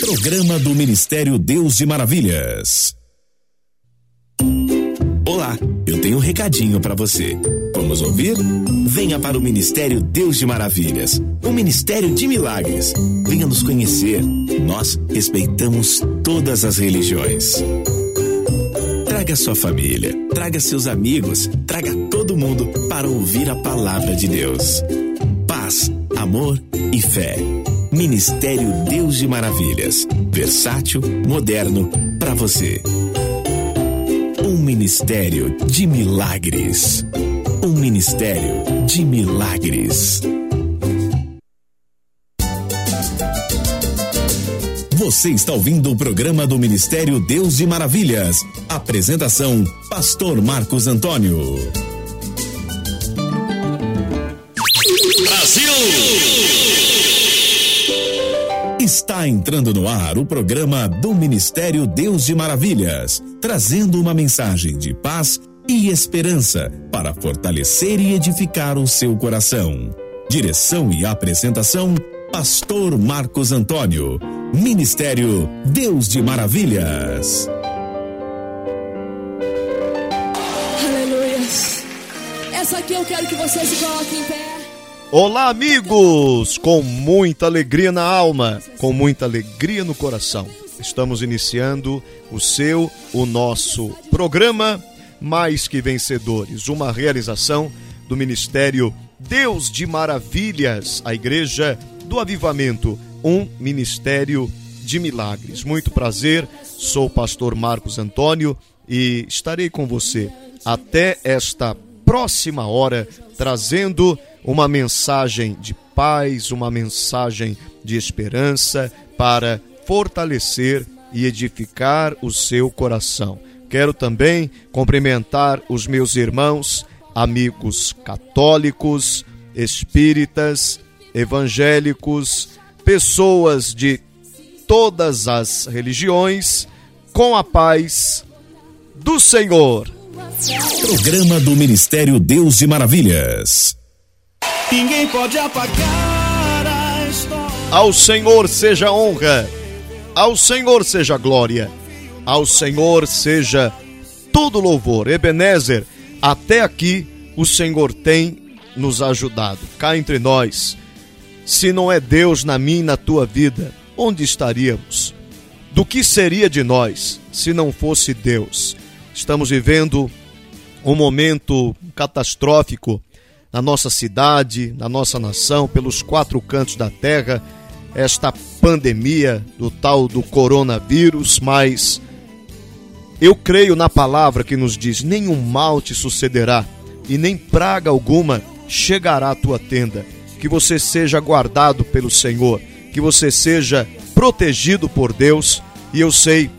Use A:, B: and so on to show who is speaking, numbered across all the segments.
A: Programa do Ministério Deus de Maravilhas. Olá, eu tenho um recadinho para você. Vamos ouvir? Venha para o Ministério Deus de Maravilhas, o Ministério de Milagres. Venha nos conhecer. Nós respeitamos todas as religiões. Traga sua família, traga seus amigos, traga todo mundo para ouvir a palavra de Deus. Paz, amor e fé. Ministério Deus de Maravilhas. Versátil, moderno, para você. Um ministério de milagres. Um ministério de milagres. Você está ouvindo o programa do Ministério Deus de Maravilhas. Apresentação: Pastor Marcos Antônio. Está entrando no ar o programa do Ministério Deus de Maravilhas, trazendo uma mensagem de paz e esperança para fortalecer e edificar o seu coração. Direção e apresentação: Pastor Marcos Antônio. Ministério Deus de Maravilhas.
B: Aleluia. Essa aqui eu quero que você se coloque em pé.
C: Olá, amigos! Com muita alegria na alma, com muita alegria no coração. Estamos iniciando o seu, o nosso programa Mais que Vencedores, uma realização do Ministério Deus de Maravilhas, a Igreja do Avivamento um ministério de milagres. Muito prazer, sou o pastor Marcos Antônio e estarei com você até esta próxima hora trazendo uma mensagem de paz, uma mensagem de esperança para fortalecer e edificar o seu coração. Quero também cumprimentar os meus irmãos, amigos católicos, espíritas, evangélicos, pessoas de todas as religiões com a paz do Senhor.
A: Programa do Ministério Deus de Maravilhas.
C: Ninguém pode apagar a história. Ao Senhor seja honra, ao Senhor seja glória, ao Senhor seja todo louvor. Ebenezer, até aqui o Senhor tem nos ajudado. Cá entre nós se não é Deus na minha e na tua vida, onde estaríamos? Do que seria de nós se não fosse Deus? Estamos vivendo um momento catastrófico na nossa cidade, na nossa nação, pelos quatro cantos da terra, esta pandemia do tal do coronavírus, mas eu creio na palavra que nos diz: nenhum mal te sucederá e nem praga alguma chegará à tua tenda que você seja guardado pelo Senhor, que você seja protegido por Deus, e eu sei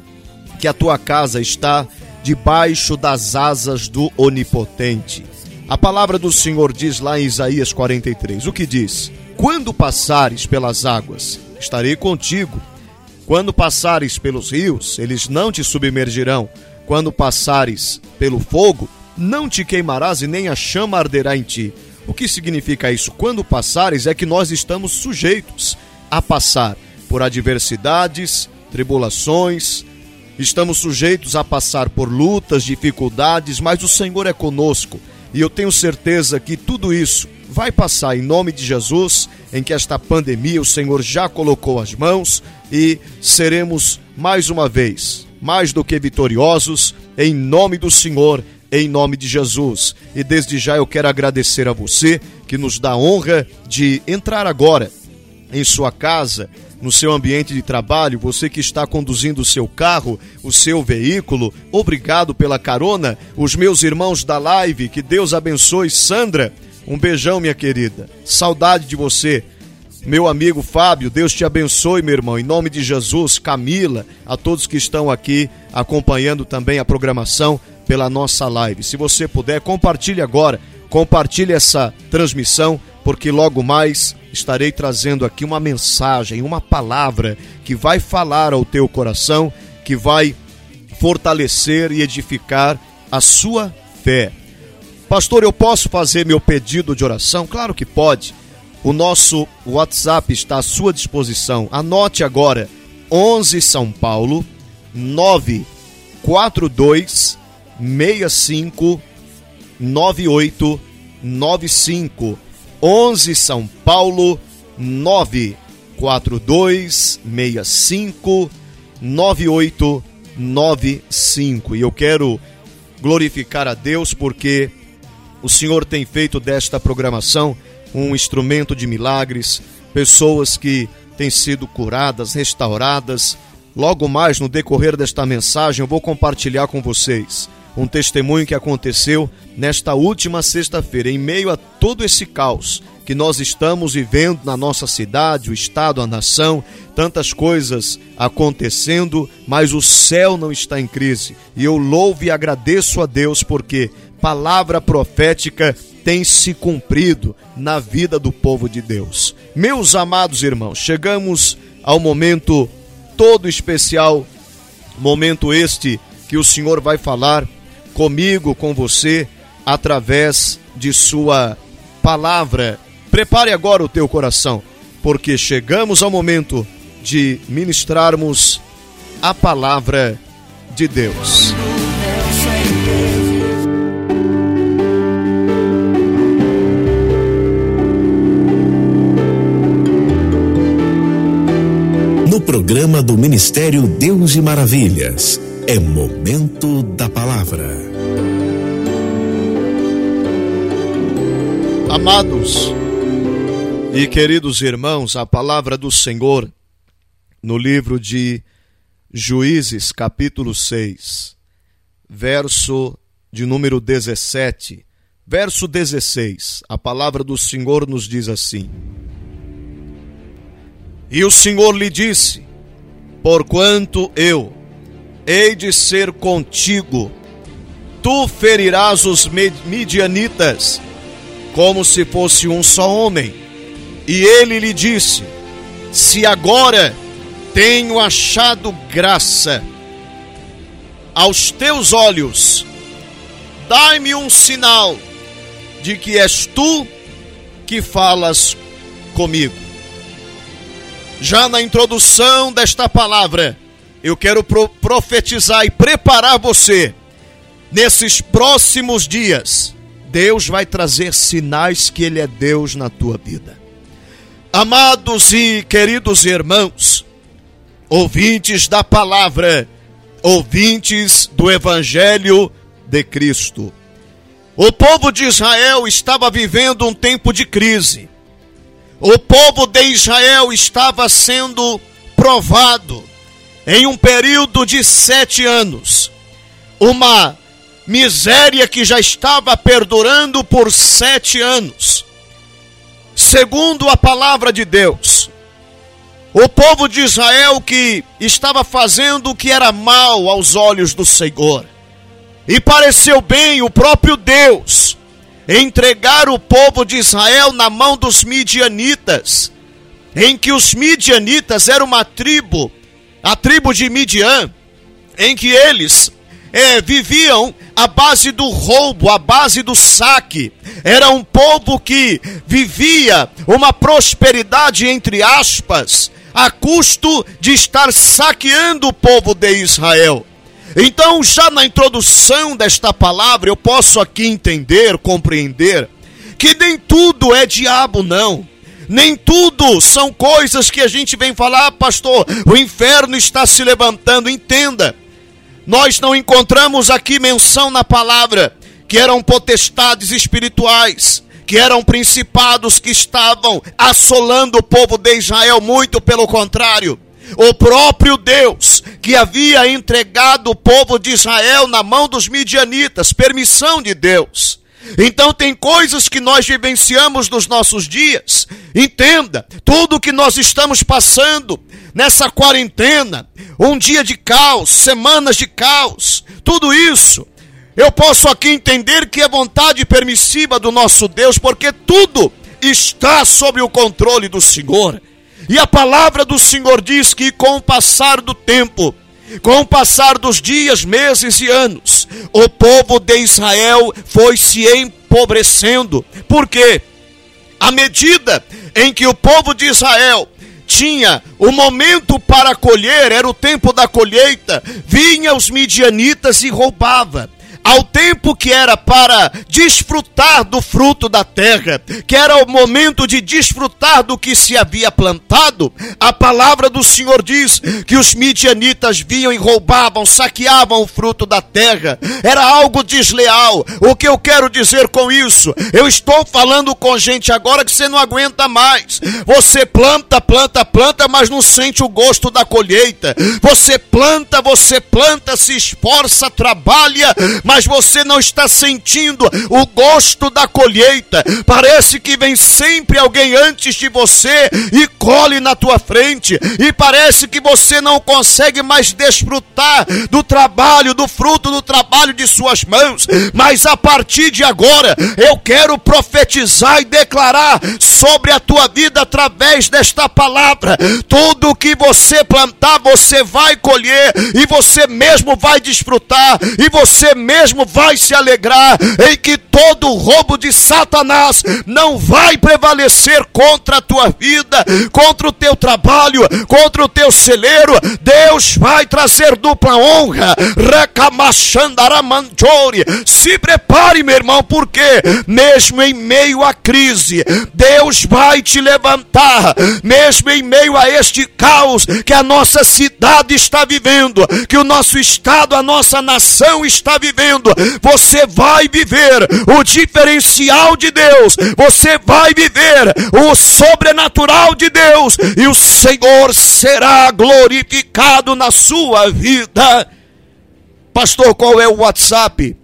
C: que a tua casa está debaixo das asas do Onipotente. A palavra do Senhor diz lá em Isaías 43: o que diz? Quando passares pelas águas, estarei contigo. Quando passares pelos rios, eles não te submergirão. Quando passares pelo fogo, não te queimarás e nem a chama arderá em ti. O que significa isso? Quando passares, é que nós estamos sujeitos a passar por adversidades, tribulações, estamos sujeitos a passar por lutas, dificuldades, mas o Senhor é conosco. E eu tenho certeza que tudo isso vai passar em nome de Jesus, em que esta pandemia o Senhor já colocou as mãos e seremos mais uma vez mais do que vitoriosos em nome do Senhor em nome de Jesus. E desde já eu quero agradecer a você que nos dá a honra de entrar agora em sua casa, no seu ambiente de trabalho, você que está conduzindo o seu carro, o seu veículo, obrigado pela carona. Os meus irmãos da live, que Deus abençoe. Sandra, um beijão, minha querida. Saudade de você. Meu amigo Fábio, Deus te abençoe, meu irmão. Em nome de Jesus, Camila, a todos que estão aqui acompanhando também a programação pela nossa live. Se você puder, compartilhe agora, compartilhe essa transmissão, porque logo mais estarei trazendo aqui uma mensagem, uma palavra que vai falar ao teu coração, que vai fortalecer e edificar a sua fé. Pastor, eu posso fazer meu pedido de oração? Claro que pode. O nosso WhatsApp está à sua disposição. Anote agora 11 São Paulo 942 65 9895 11 São Paulo 942 65 9895 e eu quero glorificar a Deus porque o Senhor tem feito desta programação um instrumento de milagres, pessoas que têm sido curadas, restauradas. Logo mais no decorrer desta mensagem eu vou compartilhar com vocês um testemunho que aconteceu nesta última sexta-feira, em meio a todo esse caos que nós estamos vivendo na nossa cidade, o estado, a nação, tantas coisas acontecendo, mas o céu não está em crise. E eu louvo e agradeço a Deus porque palavra profética tem se cumprido na vida do povo de Deus. Meus amados irmãos, chegamos ao momento todo especial, momento este que o Senhor vai falar comigo, com você, através de Sua palavra. Prepare agora o teu coração, porque chegamos ao momento de ministrarmos a palavra de Deus.
A: No programa do Ministério Deus de Maravilhas, é momento da palavra.
C: Amados e queridos irmãos, a palavra do Senhor no livro de Juízes, capítulo 6, verso de número 17, verso 16. A palavra do Senhor nos diz assim: E o Senhor lhe disse: Porquanto eu hei de ser contigo, tu ferirás os midianitas como se fosse um só homem. E ele lhe disse: Se agora tenho achado graça aos teus olhos, dai-me um sinal de que és tu que falas comigo. Já na introdução desta palavra, eu quero profetizar e preparar você nesses próximos dias Deus vai trazer sinais que Ele é Deus na tua vida. Amados e queridos irmãos, ouvintes da palavra, ouvintes do Evangelho de Cristo, o povo de Israel estava vivendo um tempo de crise. O povo de Israel estava sendo provado em um período de sete anos. Uma miséria que já estava perdurando por sete anos. Segundo a palavra de Deus, o povo de Israel que estava fazendo o que era mal aos olhos do Senhor, e pareceu bem o próprio Deus entregar o povo de Israel na mão dos midianitas, em que os midianitas eram uma tribo, a tribo de Midian, em que eles é, viviam à base do roubo, à base do saque. Era um povo que vivia uma prosperidade, entre aspas, a custo de estar saqueando o povo de Israel. Então, já na introdução desta palavra, eu posso aqui entender, compreender, que nem tudo é diabo, não. Nem tudo são coisas que a gente vem falar, ah, pastor, o inferno está se levantando. Entenda, nós não encontramos aqui menção na palavra que eram potestades espirituais, que eram principados que estavam assolando o povo de Israel, muito pelo contrário. O próprio Deus que havia entregado o povo de Israel na mão dos midianitas, permissão de Deus. Então tem coisas que nós vivenciamos nos nossos dias. Entenda, tudo que nós estamos passando nessa quarentena, um dia de caos, semanas de caos, tudo isso, eu posso aqui entender que é vontade permissiva do nosso Deus, porque tudo está sob o controle do Senhor. E a palavra do Senhor diz que com o passar do tempo, com o passar dos dias, meses e anos, o povo de Israel foi se empobrecendo. Por quê? À medida em que o povo de Israel tinha o momento para colher, era o tempo da colheita, vinha os midianitas e roubava ao tempo que era para desfrutar do fruto da terra, que era o momento de desfrutar do que se havia plantado, a palavra do Senhor diz que os midianitas vinham e roubavam, saqueavam o fruto da terra. Era algo desleal. O que eu quero dizer com isso? Eu estou falando com gente agora que você não aguenta mais. Você planta, planta, planta, mas não sente o gosto da colheita. Você planta, você planta, se esforça, trabalha, mas mas você não está sentindo o gosto da colheita. Parece que vem sempre alguém antes de você e colhe na tua frente, e parece que você não consegue mais desfrutar do trabalho, do fruto do trabalho de suas mãos. Mas a partir de agora, eu quero profetizar e declarar sobre a tua vida através desta palavra: tudo que você plantar, você vai colher, e você mesmo vai desfrutar, e você mesmo mesmo vai se alegrar em que todo roubo de Satanás não vai prevalecer contra a tua vida, contra o teu trabalho, contra o teu celeiro. Deus vai trazer dupla honra. Se prepare, meu irmão, porque mesmo em meio à crise, Deus vai te levantar, mesmo em meio a este caos que a nossa cidade está vivendo, que o nosso estado, a nossa nação está vivendo você vai viver o diferencial de Deus, você vai viver o sobrenatural de Deus, e o Senhor será glorificado na sua vida. Pastor, qual é o WhatsApp?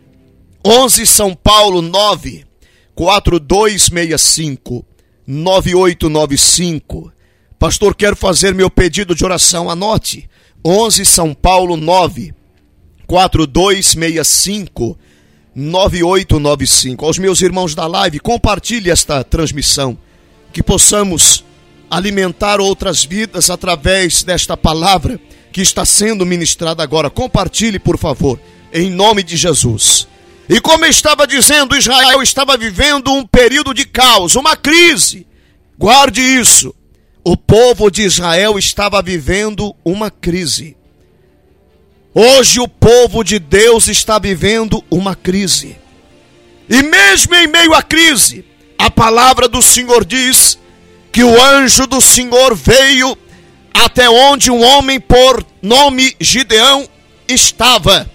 C: 11 São Paulo 9 4265 9895. Pastor, quero fazer meu pedido de oração. Anote. 11 São Paulo 9 4265 9895. Aos meus irmãos da live, compartilhe esta transmissão, que possamos alimentar outras vidas através desta palavra que está sendo ministrada agora. Compartilhe, por favor, em nome de Jesus. E como eu estava dizendo, Israel estava vivendo um período de caos, uma crise. Guarde isso. O povo de Israel estava vivendo uma crise. Hoje o povo de Deus está vivendo uma crise. E mesmo em meio à crise, a palavra do Senhor diz que o anjo do Senhor veio até onde um homem por nome Gideão estava.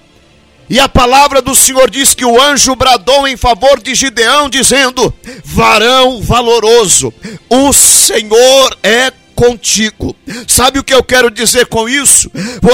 C: E a palavra do Senhor diz que o anjo bradou em favor de Gideão, dizendo: Varão valoroso, o Senhor é contigo. Sabe o que eu quero dizer com isso?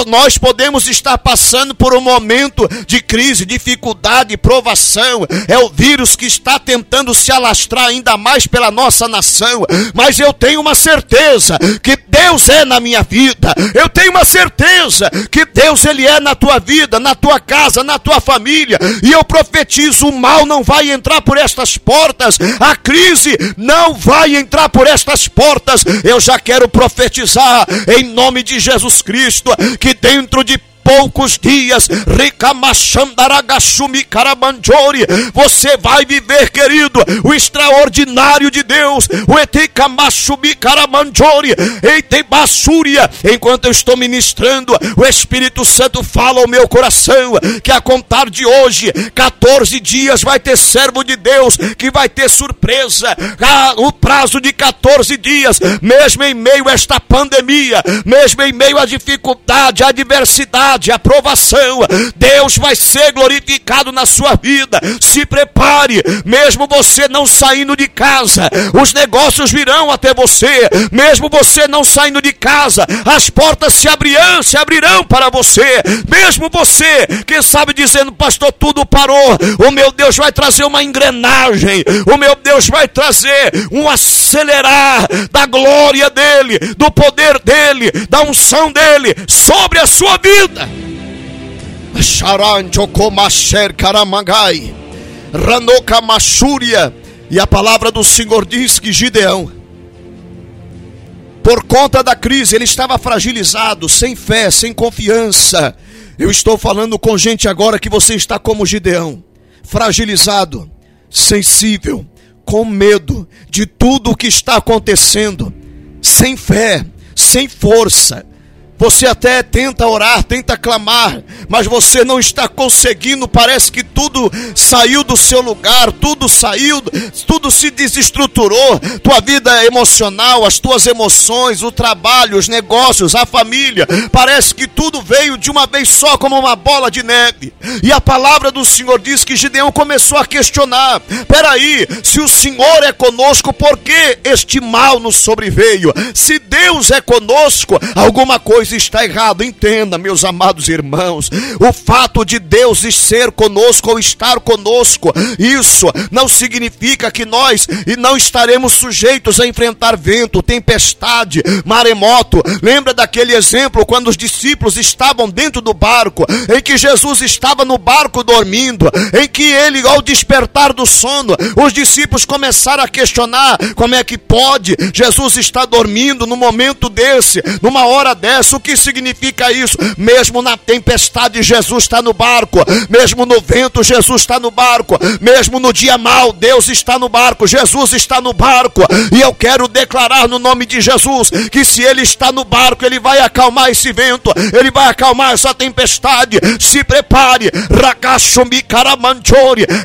C: Nós podemos estar passando por um momento de crise, dificuldade, provação. É o vírus que está tentando se alastrar ainda mais pela nossa nação. Mas eu tenho uma certeza que Deus é na minha vida. Eu tenho uma certeza que Deus ele é na tua vida, na tua casa, na tua família. E eu profetizo: o mal não vai entrar por estas portas. A crise não vai entrar por estas portas. Eu já quero profetizar em nome de Jesus Cristo que dentro de poucos dias, você vai viver, querido, o extraordinário de Deus, o enquanto eu estou ministrando, o Espírito Santo fala ao meu coração que a contar de hoje, 14 dias vai ter servo de Deus que vai ter surpresa, ah, o prazo de 14 dias, mesmo em meio a esta pandemia, mesmo em meio à dificuldade, à adversidade, de aprovação. Deus vai ser glorificado na sua vida. Se prepare, mesmo você não saindo de casa, os negócios virão até você. Mesmo você não saindo de casa, as portas se abrirão, se abrirão para você. Mesmo você, quem sabe dizendo, pastor, tudo parou. O meu Deus vai trazer uma engrenagem. O meu Deus vai trazer um acelerar da glória dele, do poder dele, da unção dele sobre a sua vida. Machúria, e a palavra do Senhor diz que Gideão, por conta da crise, ele estava fragilizado, sem fé, sem confiança. Eu estou falando com gente agora que você está como Gideão, fragilizado, sensível, com medo de tudo o que está acontecendo, sem fé, sem força. Você até tenta orar, tenta clamar, mas você não está conseguindo. Parece que tudo saiu do seu lugar, tudo saiu, tudo se desestruturou. Tua vida emocional, as tuas emoções, o trabalho, os negócios, a família. Parece que tudo veio de uma vez só, como uma bola de neve. E a palavra do Senhor diz que Gideão começou a questionar: peraí, se o Senhor é conosco, por que este mal nos sobreveio? Se Deus é conosco, alguma coisa está errado. Entenda, meus amados irmãos, o fato de Deus ser conosco ou estar conosco, isso não significa que nós e não estaremos sujeitos a enfrentar vento, tempestade, maremoto. Lembra daquele exemplo quando os discípulos estavam dentro do barco, em que Jesus estava no barco dormindo, em que ele, ao despertar do sono, os discípulos começaram a questionar como é que pode Jesus estar dormindo no momento desse, numa hora dessa, o que significa isso? Mesmo na tempestade, Jesus está no barco. Mesmo no vento, Jesus está no barco. Mesmo no dia mal, Deus está no barco. Jesus está no barco. E eu quero declarar no nome de Jesus que se Ele está no barco, Ele vai acalmar esse vento. Ele vai acalmar essa tempestade. Se prepare.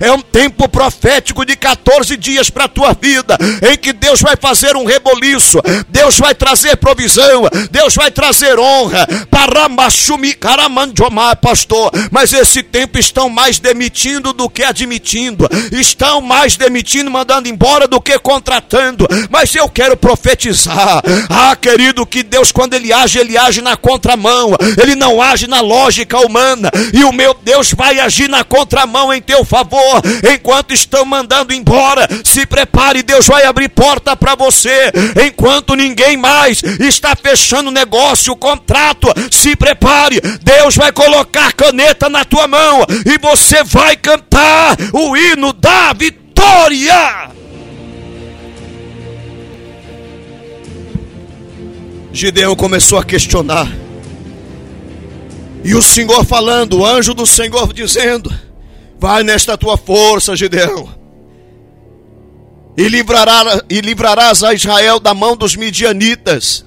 C: É um tempo profético de 14 dias para a tua vida. Em que Deus vai fazer um reboliço. Deus vai trazer provisão. Deus vai trazer honra. Paramachumi caramandjomá, pastor. Mas esse tempo estão mais demitindo do que admitindo. Estão mais demitindo, mandando embora do que contratando. Mas eu quero profetizar. Ah, querido, que Deus, quando Ele age, Ele age na contramão. Ele não age na lógica humana. E o meu Deus vai agir na contramão em teu favor. Enquanto estão mandando embora, se prepare, Deus vai abrir porta para você. Enquanto ninguém mais está fechando negócio, contrato, se prepare. Deus vai colocar caneta na tua mão e você vai cantar o hino da vitória. Gideão começou a questionar. E o Senhor falando, o anjo do Senhor dizendo: Vai nesta tua força, Gideão, e, livrará, e livrarás a Israel da mão dos midianitas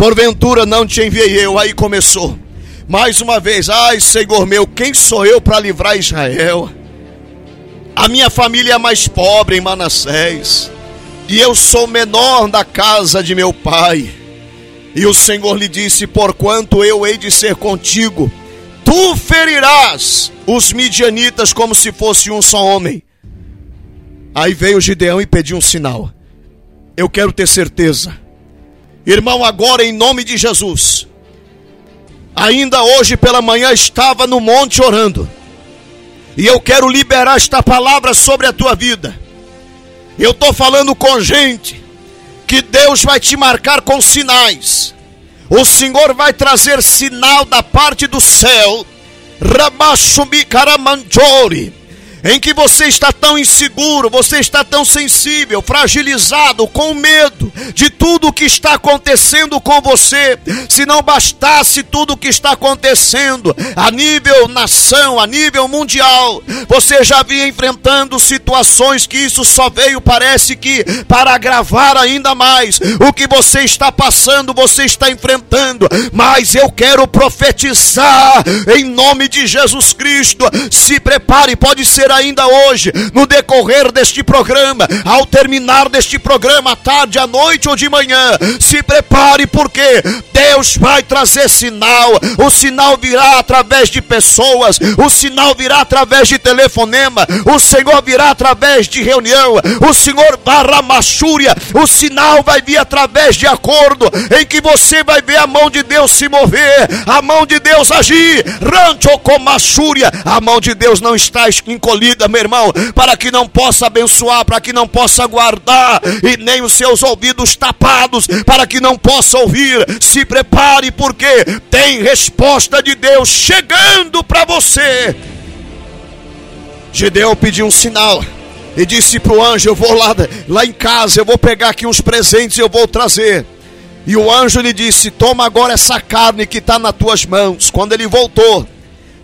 C: porventura não te enviei eu. Aí começou. Mais uma vez, ai Senhor meu, quem sou eu para livrar Israel? A minha família é mais pobre em Manassés, e eu sou menor da casa de meu pai. E o Senhor lhe disse: Porquanto eu hei de ser contigo, tu ferirás os midianitas como se fosse um só homem. Aí veio Gideão e pediu um sinal. Eu quero ter certeza Irmão, agora em nome de Jesus, ainda hoje pela manhã estava no monte orando, e eu quero liberar esta palavra sobre a tua vida. Eu estou falando com gente que Deus vai te marcar com sinais. O Senhor vai trazer sinal da parte do céu. Rabashumi Karamanjori em que você está tão inseguro, você está tão sensível, fragilizado, com medo de tudo o que está acontecendo com você. Se não bastasse tudo o que está acontecendo a nível nação, a nível mundial, você já vinha enfrentando situações que isso só veio, parece que para agravar ainda mais o que você está passando, você está enfrentando. Mas eu quero profetizar em nome de Jesus Cristo. Se prepare, pode ser ainda hoje, no decorrer deste programa, ao terminar deste programa, tarde, à noite ou de manhã, se prepare, porque Deus vai trazer sinal. O sinal virá através de pessoas, o sinal virá através de telefonema, o Senhor virá através de reunião, o Senhor barramachúria, o sinal vai vir através de acordo, em que você vai ver a mão de Deus se mover, a mão de Deus agir, rancho com a mão de Deus não está encolhida vida, meu irmão, para que não possa abençoar, para que não possa guardar, e nem os seus ouvidos tapados, para que não possa ouvir. Se prepare, porque tem resposta de Deus chegando para você. Gideão pediu um sinal e disse para o anjo: Eu vou lá, lá em casa, eu vou pegar aqui uns presentes e eu vou trazer. E o anjo lhe disse: Toma agora essa carne que está nas tuas mãos. Quando ele voltou,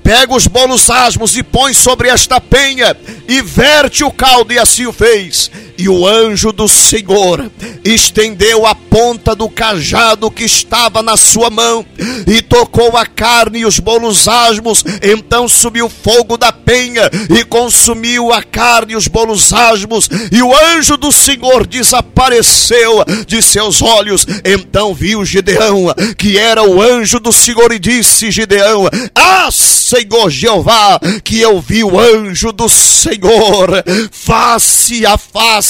C: pega os bolos asmos e põe sobre esta penha e verte o caldo, e assim o fez. E o anjo do Senhor estendeu a ponta do cajado que estava na sua mão e tocou a carne e os bolos asmos. Então subiu fogo da penha e consumiu a carne e os bolos asmos. E o anjo do Senhor desapareceu de seus olhos. Então viu Gideão, que era o anjo do Senhor, e disse: Gideão, ah, Senhor Jeová, que eu vi o anjo do Senhor face a face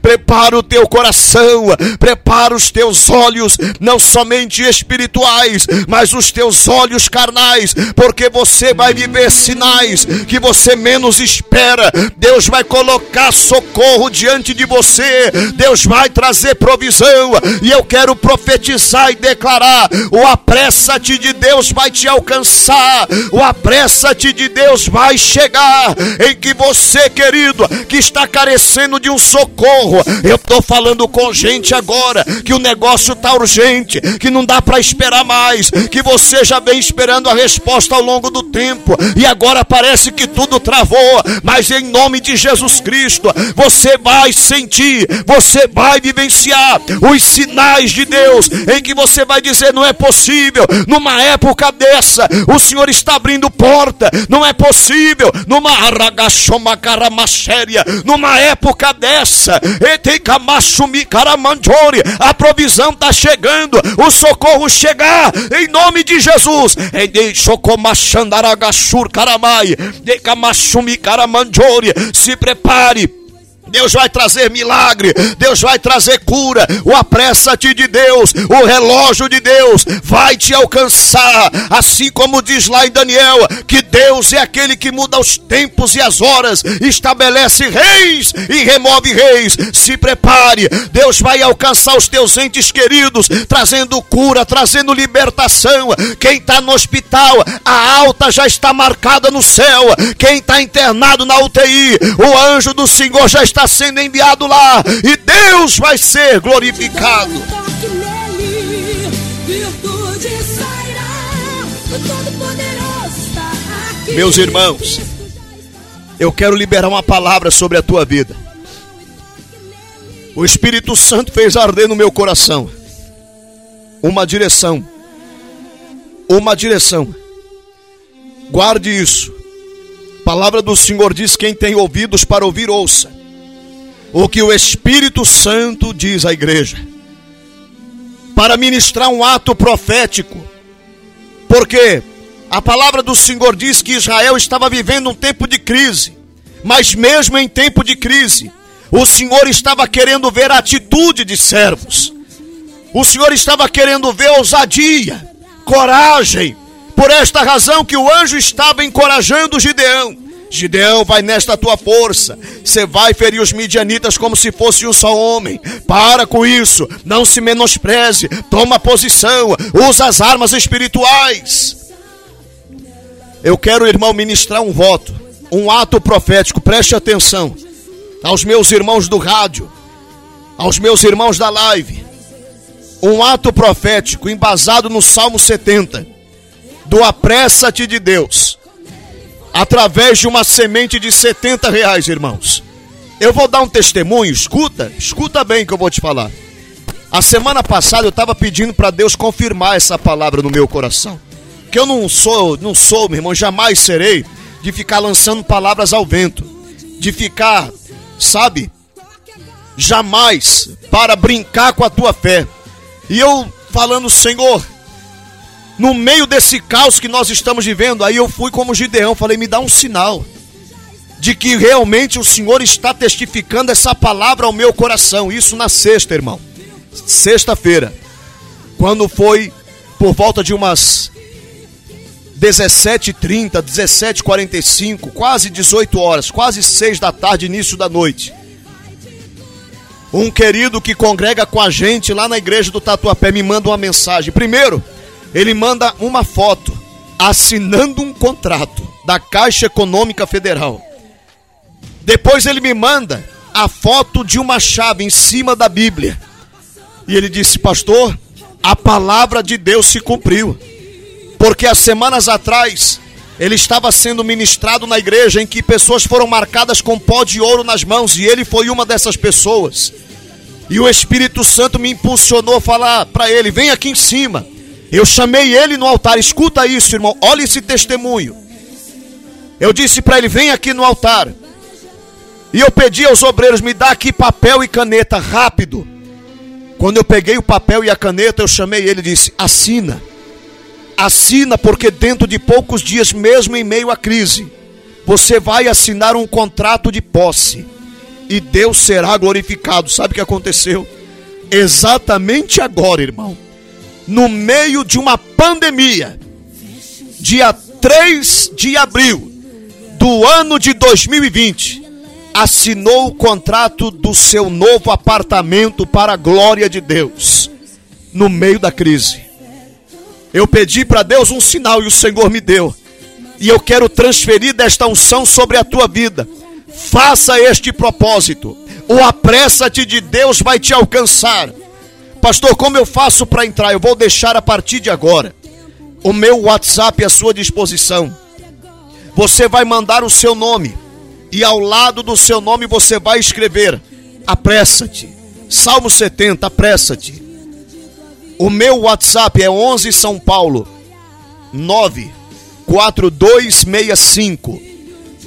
C: prepara o teu coração, prepara os teus olhos, não somente espirituais, mas os teus olhos carnais, porque você vai viver sinais que você menos espera. Deus vai colocar socorro diante de você, Deus vai trazer provisão, e eu quero profetizar e declarar: o apressa-te de Deus vai te alcançar, o apressa-te de Deus vai chegar, em que você, querido, que está carecendo de um socorro. Eu estou falando com gente agora que o negócio está urgente, que não dá para esperar mais, que você já vem esperando a resposta ao longo do tempo e agora parece que tudo travou, mas em nome de Jesus Cristo, você vai sentir, você vai vivenciar os sinais de Deus em que você vai dizer: não é possível, numa época dessa, o Senhor está abrindo porta, não é possível, numa numa época dessa promessa. A provisão está chegando, o socorro chegar em nome de Jesus. Se prepare Deus vai trazer milagre, Deus vai trazer cura. O apressa-te de Deus, o relógio de Deus vai te alcançar. Assim como diz lá em Daniel, que Deus é aquele que muda os tempos e as horas, estabelece reis e remove reis. Se prepare, Deus vai alcançar os teus entes queridos, trazendo cura, trazendo libertação. Quem está no hospital, a alta já está marcada no céu. Quem está internado na UTI, o anjo do Senhor já está está sendo enviado lá e Deus vai ser glorificado. Meus irmãos, eu quero liberar uma palavra sobre a tua vida. O Espírito Santo fez arder no meu coração uma direção. Uma direção. Guarde isso. A palavra do Senhor diz: quem tem ouvidos para ouvir, ouça o que o Espírito Santo diz à igreja, para ministrar um ato profético, porque a palavra do Senhor diz que Israel estava vivendo um tempo de crise, mas mesmo em tempo de crise, o Senhor estava querendo ver a atitude de servos, o Senhor estava querendo ver ousadia, coragem, por esta razão que o anjo estava encorajando Gideão. Gideão, vai nesta tua força. Você vai ferir os midianitas como se fosse um só homem. Para com isso. Não se menospreze. Toma posição. Usa as armas espirituais. Eu quero, irmão, ministrar um voto. Um ato profético. Preste atenção. Aos meus irmãos do rádio. Aos meus irmãos da live. Um ato profético embasado no Salmo 70. Do apressa-te de Deus através de uma semente de 70 reais, irmãos. Eu vou dar um testemunho, escuta, escuta bem que eu vou te falar. A semana passada eu estava pedindo para Deus confirmar essa palavra no meu coração. Que eu não sou, não sou, meu irmão, jamais serei de ficar lançando palavras ao vento, de ficar, sabe, jamais para brincar com a tua fé. E eu falando, Senhor, no meio desse caos que nós estamos vivendo, aí eu fui como Gideão, falei: me dá um sinal de que realmente o Senhor está testificando essa palavra ao meu coração. Isso na sexta, irmão. Sexta-feira, quando foi por volta de umas 17h30, 17h45, quase 18 horas, quase 6 da tarde, início da noite. Um querido que congrega com a gente lá na igreja do Tatuapé me manda uma mensagem. Primeiro, ele manda uma foto assinando um contrato da Caixa Econômica Federal. Depois ele me manda a foto de uma chave em cima da Bíblia. E ele disse: Pastor, a palavra de Deus se cumpriu. Porque há semanas atrás Ele estava sendo ministrado na igreja em que pessoas foram marcadas com pó de ouro nas mãos e ele foi uma dessas pessoas. E o Espírito Santo me impulsionou a falar para ele: vem aqui em cima. Eu chamei ele no altar, escuta isso, irmão, olha esse testemunho. Eu disse para ele: vem aqui no altar. E eu pedi aos obreiros: me dá aqui papel e caneta, rápido. Quando eu peguei o papel e a caneta, eu chamei ele e disse: assina. Assina, porque dentro de poucos dias, mesmo em meio à crise, você vai assinar um contrato de posse e Deus será glorificado. Sabe o que aconteceu? Exatamente agora, irmão, no meio de uma pandemia, dia 3 de abril do ano de 2020, assinou o contrato do seu novo apartamento para a glória de Deus, no meio da crise. Eu pedi para Deus um sinal e o Senhor me deu. E eu quero transferir desta unção sobre a tua vida. Faça este propósito. O apressa-te de Deus vai te alcançar. Pastor, como eu faço para entrar? Eu vou deixar a partir de agora o meu WhatsApp à sua disposição. Você vai mandar o seu nome e ao lado do seu nome você vai escrever: apressa-te. Salmo 70, apressa-te. O meu WhatsApp é 11 São Paulo 94265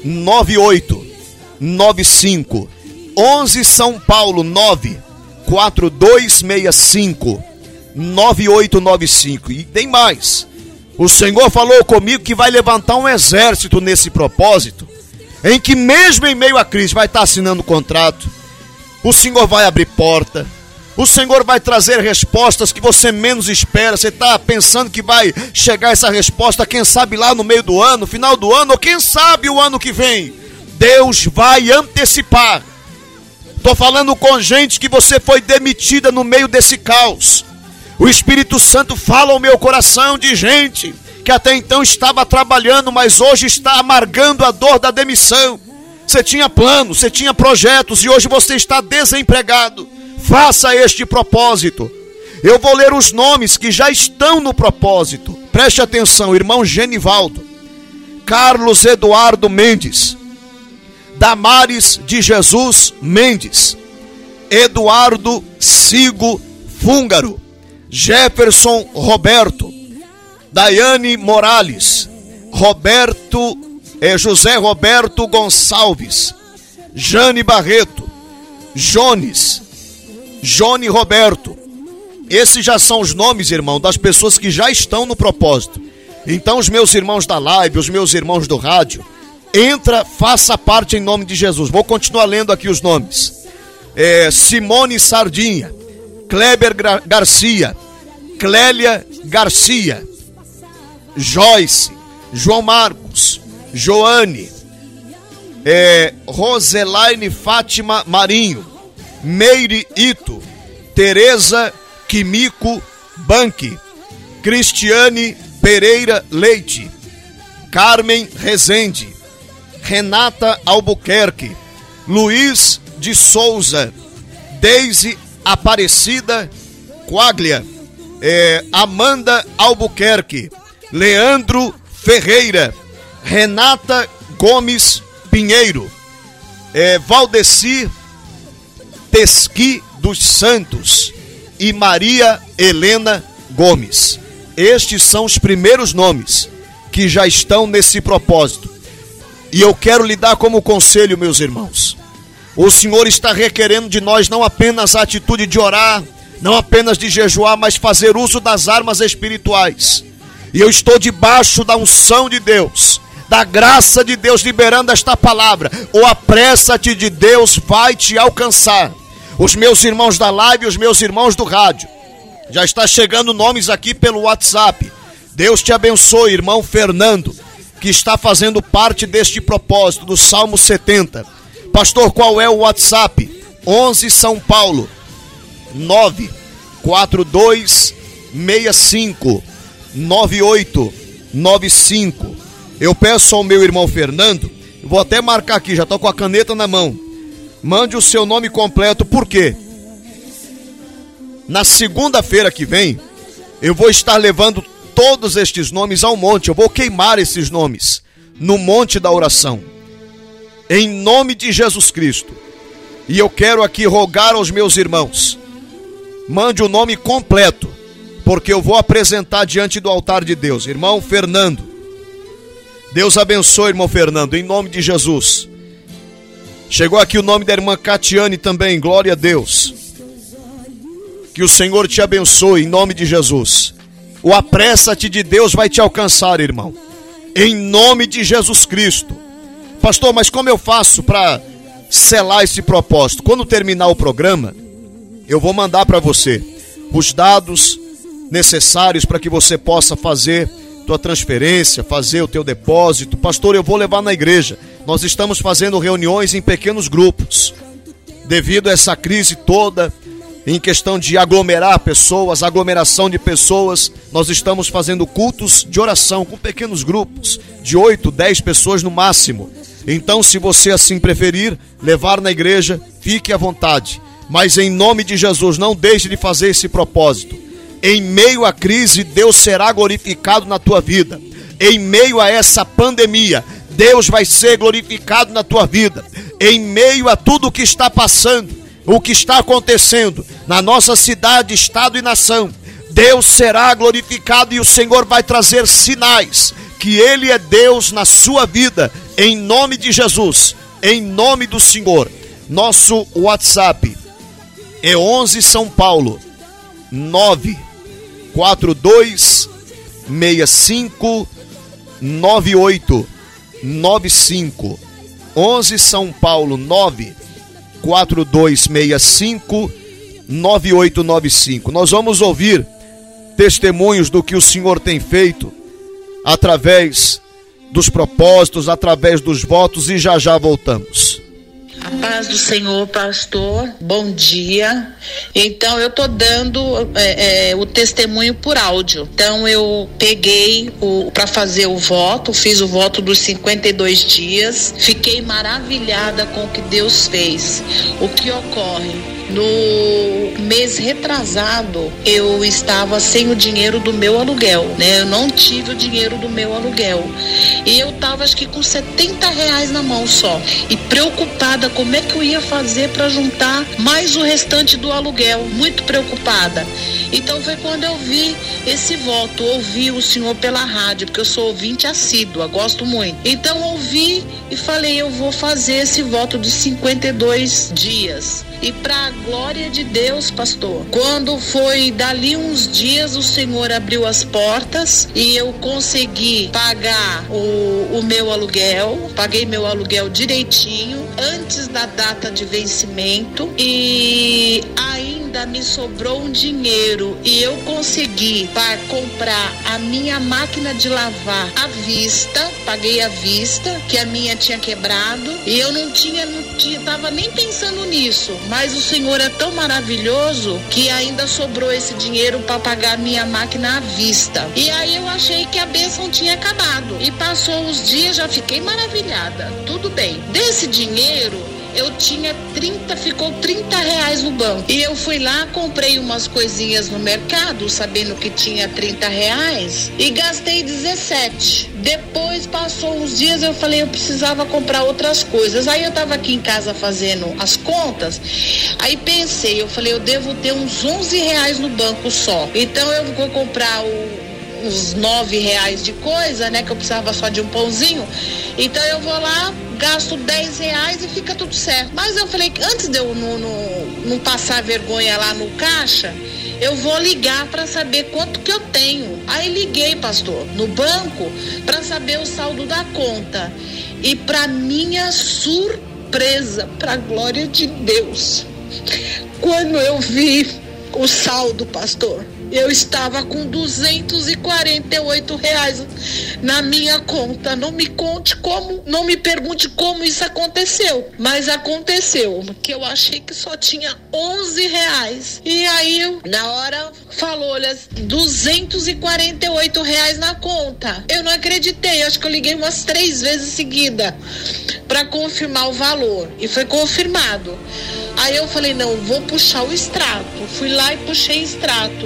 C: 9895 11 São Paulo 94265 9895 e tem mais. O Senhor falou comigo que vai levantar um exército nesse propósito, em que mesmo em meio à crise vai estar assinando contrato. O Senhor vai abrir porta o Senhor vai trazer respostas que você menos espera. Você está pensando que vai chegar essa resposta, quem sabe lá no meio do ano, final do ano, ou quem sabe o ano que vem. Deus vai antecipar. Estou falando com gente que você foi demitida no meio desse caos. O Espírito Santo fala ao meu coração de gente que até então estava trabalhando, mas hoje está amargando a dor da demissão. Você tinha planos, você tinha projetos e hoje você está desempregado. Faça este propósito. Eu vou ler os nomes que já estão no propósito. Preste atenção, irmão Genivaldo, Carlos Eduardo Mendes, Damares de Jesus Mendes, Eduardo Sigo Fúngaro, Jefferson Roberto, Daiane Morales, Roberto eh, José Roberto Gonçalves, Jane Barreto, Jones, Johnny Roberto. Esses já são os nomes, irmão, das pessoas que já estão no propósito. Então, os meus irmãos da live, os meus irmãos do rádio, entra, faça parte em nome de Jesus. Vou continuar lendo aqui os nomes: é, Simone Sardinha, Kleber Gra Garcia, Clélia Garcia, Joyce, João Marcos, Joane, é, Roselaine Fátima Marinho, Meire Ito, Tereza Quimico Banque, Cristiane Pereira Leite, Carmen Rezende, Renata Albuquerque, Luiz de Souza, Deise Aparecida Quaglia, é, Amanda Albuquerque, Leandro Ferreira, Renata Gomes Pinheiro, é, Valdeci Tesqui dos Santos e Maria Helena Gomes. Estes são os primeiros nomes que já estão nesse propósito. E eu quero lhe dar como conselho, meus irmãos. O Senhor está requerendo de nós não apenas a atitude de orar, não apenas de jejuar, mas fazer uso das armas espirituais. E eu estou debaixo da unção de Deus, da graça de Deus liberando esta palavra. O apressa-te de Deus vai te alcançar os meus irmãos da live, os meus irmãos do rádio. Já está chegando nomes aqui pelo WhatsApp. Deus te abençoe, irmão Fernando, que está fazendo parte deste propósito do Salmo 70. Pastor, qual é o WhatsApp? 11 São Paulo 94265 9895. Eu peço ao meu irmão Fernando, vou até marcar aqui, já estou com a caneta na mão Mande o seu nome completo, por quê? Na segunda-feira que vem, eu vou estar levando todos estes nomes ao monte. Eu vou queimar esses nomes no monte da oração. Em nome de Jesus Cristo. E eu quero aqui rogar aos meus irmãos: mande o nome completo, porque eu vou apresentar diante do altar de Deus. Irmão Fernando. Deus abençoe, irmão Fernando, em nome de Jesus. Chegou aqui o nome da irmã Catiane também, glória a Deus. Que o Senhor te abençoe em nome de Jesus. O apressa-te de Deus vai te alcançar, irmão. Em nome de Jesus Cristo. Pastor, mas como eu faço para selar esse propósito? Quando terminar o programa, eu vou mandar para você os dados necessários para que você possa fazer tua transferência, fazer o teu depósito. Pastor, eu vou levar na igreja. Nós estamos fazendo reuniões em pequenos grupos. Devido a essa crise toda, em questão de aglomerar pessoas, aglomeração de pessoas, nós estamos fazendo cultos de oração com pequenos grupos, de 8, 10 pessoas no máximo. Então, se você assim preferir levar na igreja, fique à vontade. Mas em nome de Jesus, não deixe de fazer esse propósito. Em meio à crise, Deus será glorificado na tua vida. Em meio a essa pandemia, Deus vai ser glorificado na tua vida. Em meio a tudo o que está passando, o que está acontecendo na nossa cidade, estado e nação, Deus será glorificado e o Senhor vai trazer sinais que Ele é Deus na sua vida, em nome de Jesus, em nome do Senhor. Nosso WhatsApp é 11 São Paulo 942 65 98 95 11 São Paulo 9 4265 9895. Nós vamos ouvir testemunhos do que o Senhor tem feito através dos propósitos, através dos votos e já já voltamos.
D: Paz do Senhor, pastor. Bom dia. Então, eu tô dando é, é, o testemunho por áudio. Então, eu peguei para fazer o voto, fiz o voto dos 52 dias. Fiquei maravilhada com o que Deus fez. O que ocorre? No mês retrasado, eu estava sem o dinheiro do meu aluguel, né? Eu não tive o dinheiro do meu aluguel. E eu tava acho que com 70 reais na mão só. E preocupada como é que eu ia fazer para juntar mais o restante do aluguel. Muito preocupada. Então foi quando eu vi esse voto, ouvi o senhor pela rádio, porque eu sou ouvinte assídua, gosto muito. Então ouvi e falei, eu vou fazer esse voto de 52 dias. E para a glória de Deus, pastor, quando foi dali uns dias, o Senhor abriu as portas e eu consegui pagar o, o meu aluguel, paguei meu aluguel direitinho, antes da data de vencimento e ainda me sobrou um dinheiro e eu consegui para comprar a minha máquina de lavar à vista, paguei à vista, que a minha tinha quebrado e eu não tinha, não tinha, tava nem pensando nisso mas o Senhor é tão maravilhoso que ainda sobrou esse dinheiro para pagar minha máquina à vista. E aí eu achei que a bênção tinha acabado. E passou os dias, já fiquei maravilhada. Tudo bem. Desse dinheiro, eu tinha 30, ficou 30 reais no banco. E eu fui lá, comprei umas coisinhas no mercado, sabendo que tinha 30 reais, e gastei 17. Depois passou uns dias, eu falei, eu precisava comprar outras coisas. Aí eu tava aqui em casa fazendo as contas, aí pensei, eu falei, eu devo ter uns 11 reais no banco só. Então eu vou comprar o uns nove reais de coisa, né? Que eu precisava só de um pãozinho. Então eu vou lá, gasto 10 reais e fica tudo certo. Mas eu falei que antes de eu não, não, não passar vergonha lá no caixa, eu vou ligar para saber quanto que eu tenho. Aí liguei, pastor, no banco para saber o saldo da conta. E para minha surpresa, para glória de Deus, quando eu vi o saldo, pastor, eu estava com 248 reais na minha conta. Não me conte como, não me pergunte como isso aconteceu, mas aconteceu, que eu achei que só tinha 11 reais. E aí, na hora, falou, olha, 248 reais na conta. Eu não acreditei, acho que eu liguei umas três vezes seguida para confirmar o valor e foi confirmado. Aí eu falei, não, vou puxar o extrato. Fui lá e puxei extrato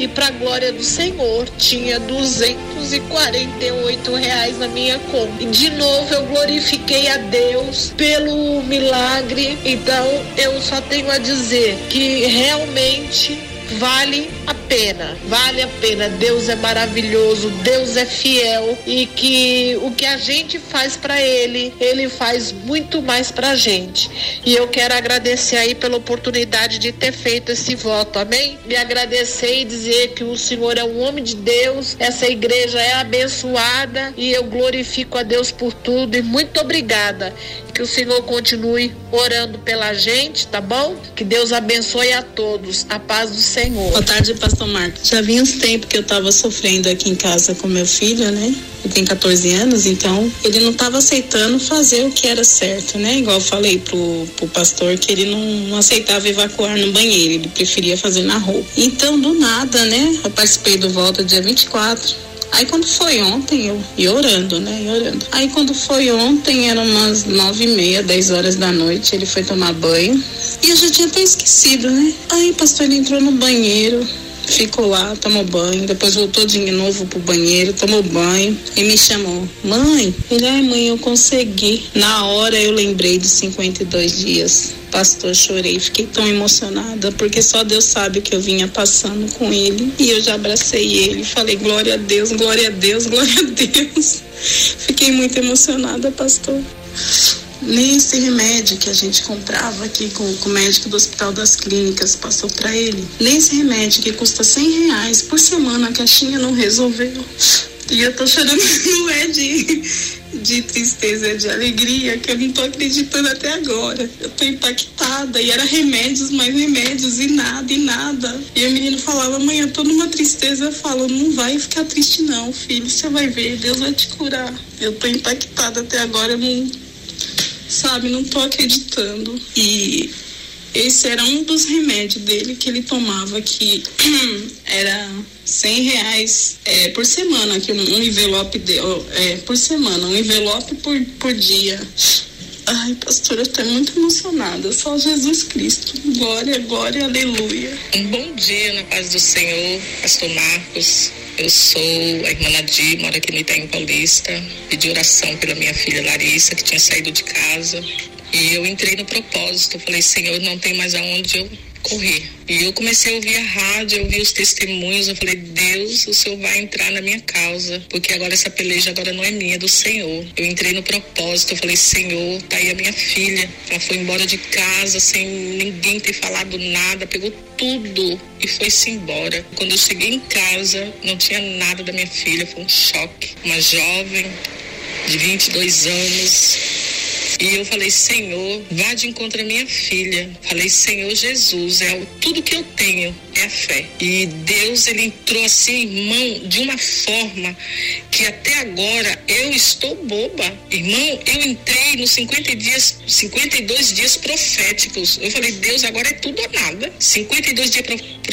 D: e para a glória do Senhor tinha 248 reais na minha conta. E de novo eu glorifiquei a Deus pelo milagre. Então eu só tenho a dizer que realmente vale a pena, vale a pena. Deus é maravilhoso, Deus é fiel e que o que a gente faz para Ele, Ele faz muito mais para a gente. E eu quero agradecer aí pela oportunidade de ter feito esse voto, amém? Me agradecer e dizer que o Senhor é um homem de Deus, essa igreja é abençoada e eu glorifico a Deus por tudo e muito obrigada. Que o Senhor continue orando pela gente, tá bom? Que Deus abençoe a todos. A paz do Senhor.
E: Boa tarde, pastor Marcos. Já vinha uns tempos que eu tava sofrendo aqui em casa com meu filho, né? Ele tem 14 anos, então ele não estava aceitando fazer o que era certo, né? Igual eu falei pro, pro pastor que ele não, não aceitava evacuar no banheiro, ele preferia fazer na roupa. Então, do nada, né? Eu participei do volta dia 24 Aí quando foi ontem, eu e orando, né? E orando. Aí quando foi ontem, eram umas nove e meia, dez horas da noite, ele foi tomar banho. E eu já tinha até esquecido, né? Aí o pastor ele entrou no banheiro, ficou lá, tomou banho, depois voltou de novo pro banheiro, tomou banho e me chamou. Mãe, ai mãe, eu consegui. Na hora eu lembrei dos 52 dias pastor, chorei, fiquei tão emocionada, porque só Deus sabe o que eu vinha passando com ele. E eu já abracei ele, falei glória a Deus, glória a Deus, glória a Deus. Fiquei muito emocionada, pastor. Nem esse remédio que a gente comprava aqui com, com o médico do Hospital das Clínicas passou para ele. Nem esse remédio que custa 100 reais por semana a caixinha não resolveu. E eu tô chorando, não é de de tristeza, de alegria, que eu não tô acreditando até agora. Eu tô impactada. E era remédios, mais remédios, e nada, e nada. E o menino falava, mãe, eu tô numa tristeza. Eu falo, não vai ficar triste não, filho. Você vai ver, Deus vai te curar. Eu tô impactada até agora, eu não, sabe, não tô acreditando. E esse era um dos remédios dele que ele tomava, que era 100 reais é, por semana, aqui um envelope de, é, por semana, um envelope por, por dia. Ai, pastora, eu estou muito emocionada. Só Jesus Cristo. Glória, glória, aleluia.
F: Um bom dia na paz do Senhor, pastor Marcos. Eu sou a irmã Nadir, moro aqui no Itaim Paulista. Pedi oração pela minha filha Larissa, que tinha saído de casa. E eu entrei no propósito. Falei, Senhor, não tem mais aonde eu correr. E eu comecei a ouvir a rádio, eu ouvi os testemunhos, eu falei, Deus, o Senhor vai entrar na minha causa, porque agora essa peleja agora não é minha, é do Senhor. Eu entrei no propósito, eu falei, Senhor, tá aí a minha filha. Ela foi embora de casa sem ninguém ter falado nada, pegou tudo e foi-se embora. Quando eu cheguei em casa, não tinha nada da minha filha, foi um choque. Uma jovem de 22 anos, e eu falei, Senhor, vá de encontro à minha filha. Falei, Senhor Jesus, é tudo que eu tenho é a fé. E Deus, ele entrou assim, irmão, de uma forma que até agora eu estou boba. Irmão, eu entrei nos 50 dias, 52 dias proféticos. Eu falei, Deus, agora é tudo ou nada. 52 dias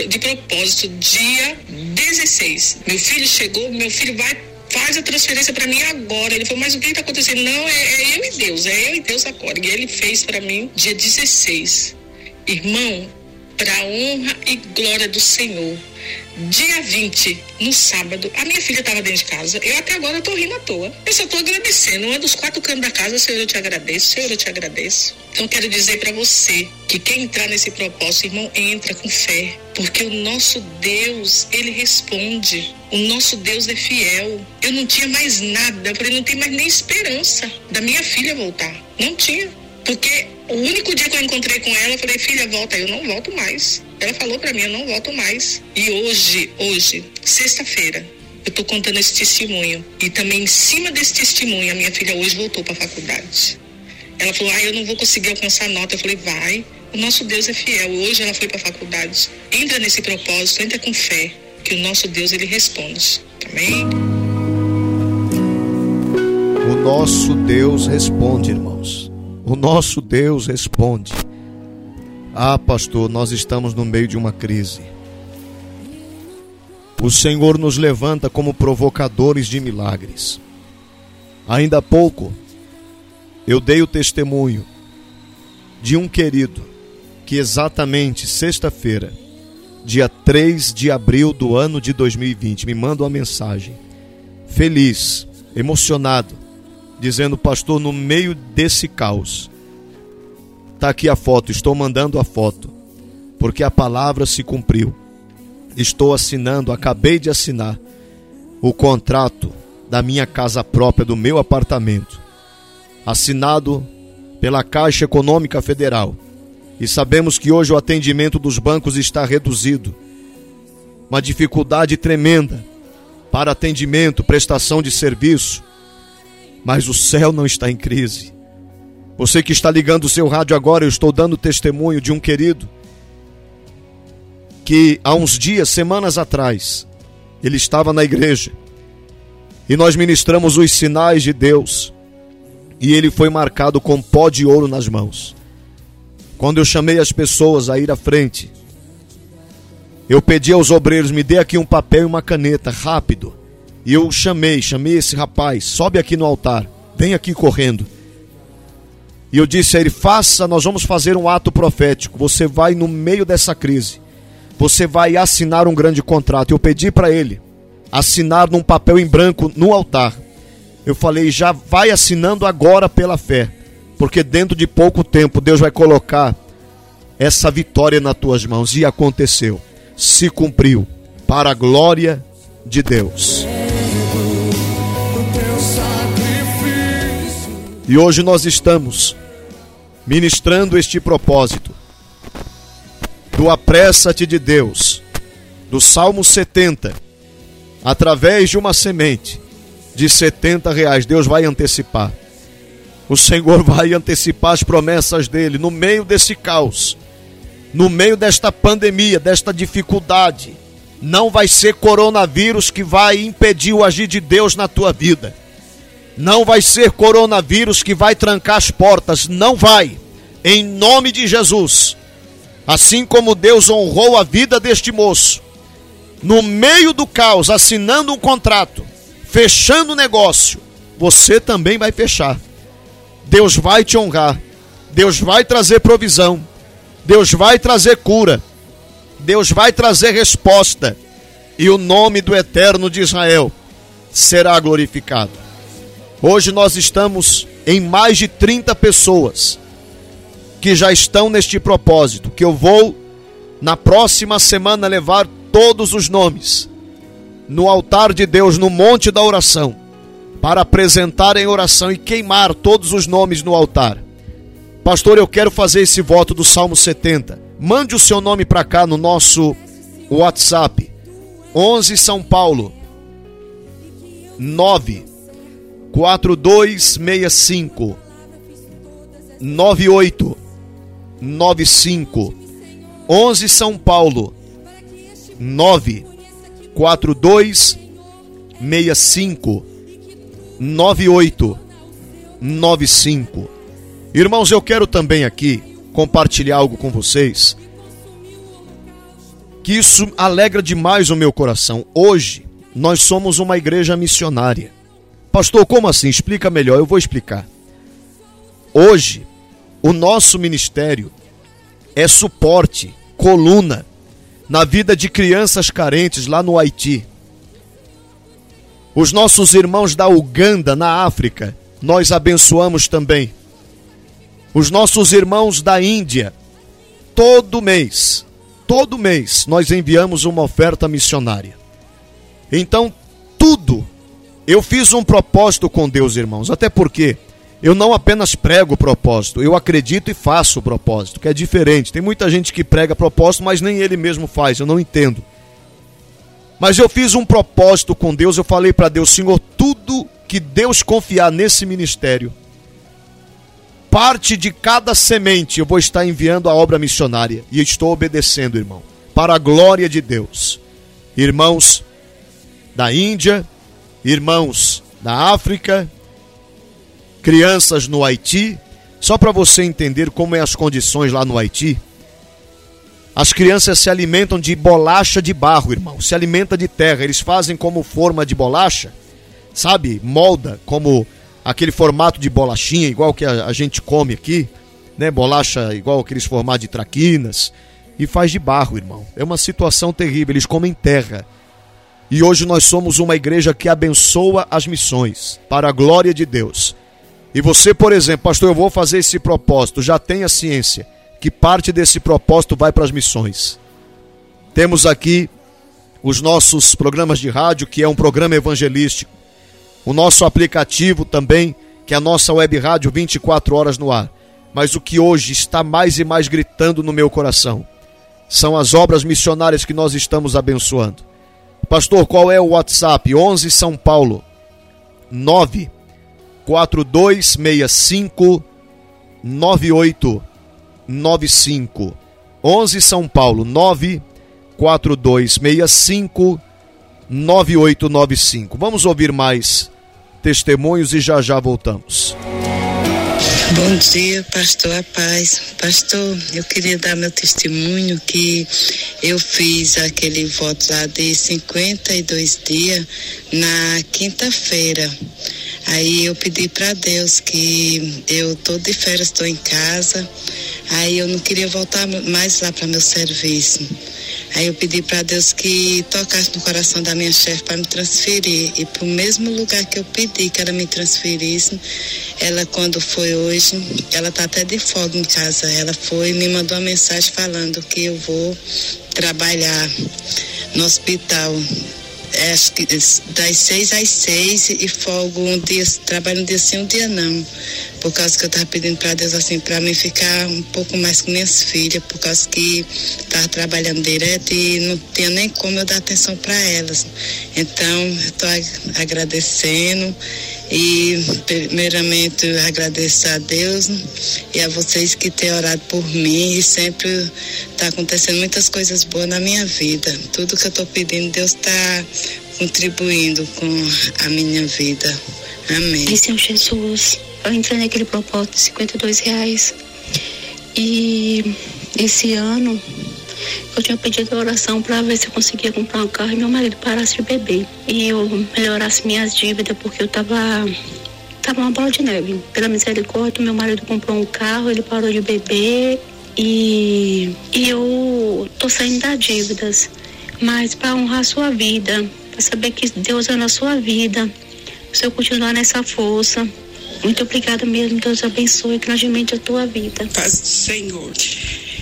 F: de propósito, dia 16. Meu filho chegou, meu filho vai faz a transferência para mim agora. Ele falou, mas o que está acontecendo? Não, é, é, eu e Deus, é eu e Deus agora. E ele fez para mim dia 16. Irmão, para honra e glória do Senhor. Dia 20, no sábado, a minha filha estava dentro de casa. Eu até agora estou rindo à toa. Eu só estou agradecendo. Um dos quatro cantos da casa, Senhor, eu te agradeço. Senhor, eu te agradeço. Então, quero dizer para você que quem entrar nesse propósito, irmão, entra com fé. Porque o nosso Deus, ele responde. O nosso Deus é fiel. Eu não tinha mais nada. Eu falei, não tem mais nem esperança da minha filha voltar. Não tinha. Porque o único dia que eu encontrei com ela, eu falei, filha, volta. Eu não volto mais. Ela falou para mim, eu não volto mais. E hoje, hoje, sexta-feira, eu tô contando esse testemunho. E também em cima desse testemunho, a minha filha hoje voltou para a faculdade. Ela falou, ah, eu não vou conseguir alcançar nota. Eu falei, vai. O nosso Deus é fiel. Hoje ela foi para a faculdade. Entra nesse propósito, entra com fé, que o nosso Deus ele responde. Amém?
C: O nosso Deus responde, irmãos. O nosso Deus responde. Ah, pastor, nós estamos no meio de uma crise. O Senhor nos levanta como provocadores de milagres. Ainda há pouco, eu dei o testemunho de um querido que exatamente sexta-feira, dia 3 de abril do ano de 2020. Me manda uma mensagem. Feliz, emocionado, dizendo, pastor, no meio desse caos. Tá aqui a foto, estou mandando a foto, porque a palavra se cumpriu. Estou assinando, acabei de assinar o contrato da minha casa própria, do meu apartamento, assinado pela Caixa Econômica Federal. E sabemos que hoje o atendimento dos bancos está reduzido. Uma dificuldade tremenda para atendimento, prestação de serviço. Mas o céu não está em crise. Você que está ligando o seu rádio agora, eu estou dando testemunho de um querido que há uns dias, semanas atrás, ele estava na igreja e nós ministramos os sinais de Deus e ele foi marcado com pó de ouro nas mãos. Quando eu chamei as pessoas a ir à frente, eu pedi aos obreiros: me dê aqui um papel e uma caneta, rápido. E eu chamei, chamei esse rapaz: sobe aqui no altar, vem aqui correndo. E eu disse a ele: faça, nós vamos fazer um ato profético. Você vai no meio dessa crise, você vai assinar um grande contrato. Eu pedi para ele assinar num papel em branco no altar. Eu falei: já vai assinando agora pela fé porque dentro de pouco tempo Deus vai colocar essa vitória nas tuas mãos. E aconteceu, se cumpriu, para a glória de Deus. E hoje nós estamos ministrando este propósito do apressa-te de Deus, do Salmo 70, através de uma semente de 70 reais. Deus vai antecipar o Senhor vai antecipar as promessas dele no meio desse caos, no meio desta pandemia, desta dificuldade. Não vai ser coronavírus que vai impedir o agir de Deus na tua vida. Não vai ser coronavírus que vai trancar as portas. Não vai. Em nome de Jesus. Assim como Deus honrou a vida deste moço, no meio do caos, assinando um contrato, fechando o negócio, você também vai fechar. Deus vai te honrar, Deus vai trazer provisão, Deus vai trazer cura, Deus vai trazer resposta, e o nome do Eterno de Israel será glorificado. Hoje nós estamos em mais de 30 pessoas que já estão neste propósito, que eu vou na próxima semana levar todos os nomes no altar de Deus, no monte da oração para apresentar em oração e queimar todos os nomes no altar. Pastor, eu quero fazer esse voto do Salmo 70. Mande o seu nome para cá no nosso WhatsApp. 11 São Paulo 9 4265 98 95 11 São Paulo 9 4265 9895. Irmãos, eu quero também aqui compartilhar algo com vocês que isso alegra demais o meu coração. Hoje nós somos uma igreja missionária. Pastor, como assim? Explica melhor, eu vou explicar. Hoje, o nosso ministério é suporte, coluna na vida de crianças carentes lá no Haiti. Os nossos irmãos da Uganda, na África, nós abençoamos também. Os nossos irmãos da Índia, todo mês, todo mês, nós enviamos uma oferta missionária. Então, tudo, eu fiz um propósito com Deus, irmãos, até porque eu não apenas prego o propósito, eu acredito e faço o propósito, que é diferente. Tem muita gente que prega propósito, mas nem ele mesmo faz, eu não entendo. Mas eu fiz um propósito com Deus, eu falei para Deus, Senhor, tudo que Deus confiar nesse ministério, parte de cada semente eu vou estar enviando a obra missionária e estou obedecendo, irmão, para a glória de Deus. Irmãos da Índia, irmãos da África, crianças no Haiti, só para você entender como é as condições lá no Haiti. As crianças se alimentam de bolacha de barro, irmão. Se alimenta de terra. Eles fazem como forma de bolacha, sabe? Molda como aquele formato de bolachinha, igual que a, a gente come aqui, né? Bolacha igual aqueles formatos de traquinas. e faz de barro, irmão. É uma situação terrível, eles comem terra. E hoje nós somos uma igreja que abençoa as missões para a glória de Deus. E você, por exemplo, pastor, eu vou fazer esse propósito, já tenha ciência que parte desse propósito vai para as missões. Temos aqui os nossos programas de rádio, que é um programa evangelístico. O nosso aplicativo também, que é a nossa web rádio 24 horas no ar. Mas o que hoje está mais e mais gritando no meu coração são as obras missionárias que nós estamos abençoando. Pastor, qual é o WhatsApp? 11 São Paulo 9 4265 9895 11 São Paulo 9 4265 9895. Vamos ouvir mais testemunhos e já já voltamos.
G: Bom dia, pastor a paz. Pastor, eu queria dar meu testemunho que eu fiz aquele voto lá de 52 dias na quinta-feira. Aí eu pedi para Deus que eu tô de férias, estou em casa. Aí eu não queria voltar mais lá para meu serviço. Aí eu pedi para Deus que tocasse no coração da minha chefe para me transferir. E para o mesmo lugar que eu pedi que ela me transferisse, ela, quando foi hoje, ela tá até de folga em casa. Ela foi e me mandou uma mensagem falando que eu vou trabalhar no hospital é, acho que das seis às seis e folgo um dia, trabalho um dia sim, um dia não. Por causa que eu estava pedindo para Deus assim, para mim ficar um pouco mais com minhas filhas, por causa que estava trabalhando direto e não tinha nem como eu dar atenção para elas. Então, estou agradecendo e primeiramente agradecer a Deus e a vocês que têm orado por mim e sempre está acontecendo muitas coisas boas na minha vida. Tudo que eu estou pedindo, Deus está contribuindo com a minha vida. Amém.
H: Senhor Jesus, eu entrei naquele propósito de 52 reais e esse ano eu tinha pedido oração para ver se eu conseguia comprar um carro e meu marido parasse de beber. E eu melhorasse minhas dívidas, porque eu tava. Tava uma bola de neve. Pela misericórdia, meu marido comprou um carro, ele parou de beber e, e eu tô saindo das dívidas. Mas para honrar a sua vida, para saber que Deus é na sua vida, se eu continuar nessa força. Muito obrigada mesmo, Deus abençoe grandemente a tua vida.
I: Paz do Senhor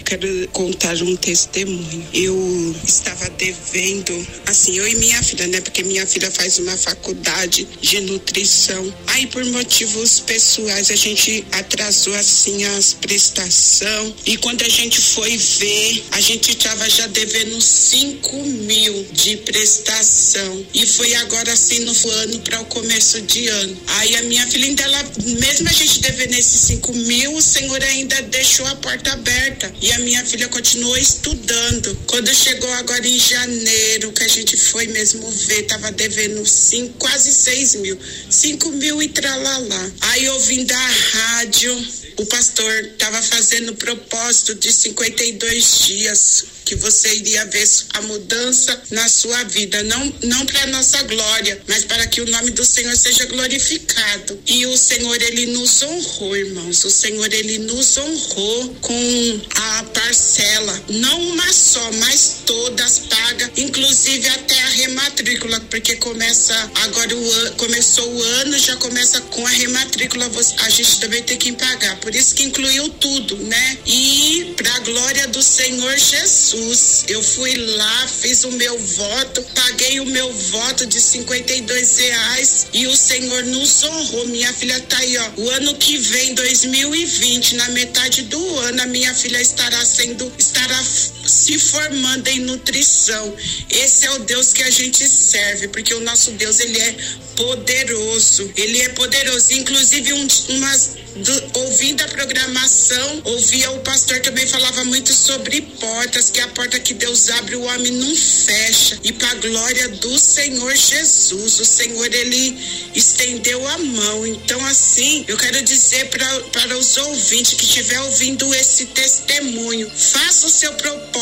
I: quero contar um testemunho. Eu estava devendo, assim, eu e minha filha, né? Porque minha filha faz uma faculdade de nutrição. Aí, por motivos pessoais, a gente atrasou, assim, as prestações. E quando a gente foi ver, a gente estava já devendo 5 mil de prestação. E foi agora, assim, no ano para o começo de ano. Aí a minha filha ainda, ela, mesmo a gente devendo esses 5 mil, o Senhor ainda deixou a porta aberta. E a minha filha continuou estudando. Quando chegou agora em janeiro, que a gente foi mesmo ver, tava devendo cinco, quase seis mil. Cinco mil e tralalá. Aí ouvindo a rádio, o pastor estava fazendo propósito de 52 dias que você iria ver a mudança na sua vida, não não para nossa glória, mas para que o nome do Senhor seja glorificado. E o Senhor ele nos honrou, irmãos. O Senhor ele nos honrou com a parcela, não uma só, mas todas paga, inclusive até a rematrícula, porque começa agora o começou o ano, já começa com a rematrícula, a gente também tem que pagar. Por isso que incluiu tudo, né? E para a glória do Senhor Jesus. Eu fui lá, fiz o meu voto, paguei o meu voto de 52 reais e o Senhor nos honrou. Minha filha tá aí, ó. O ano que vem, 2020, na metade do ano, a minha filha estará sendo, estará se formando em nutrição. Esse é o Deus que a gente serve, porque o nosso Deus, ele é poderoso. Ele é poderoso. Inclusive, um, umas do, ouvindo a programação, ouvia o pastor também falava muito sobre portas, que a porta que Deus abre, o homem não fecha. E para glória do Senhor Jesus, o Senhor ele estendeu a mão. Então, assim, eu quero dizer para os ouvintes que estiver ouvindo esse testemunho, faça o seu propósito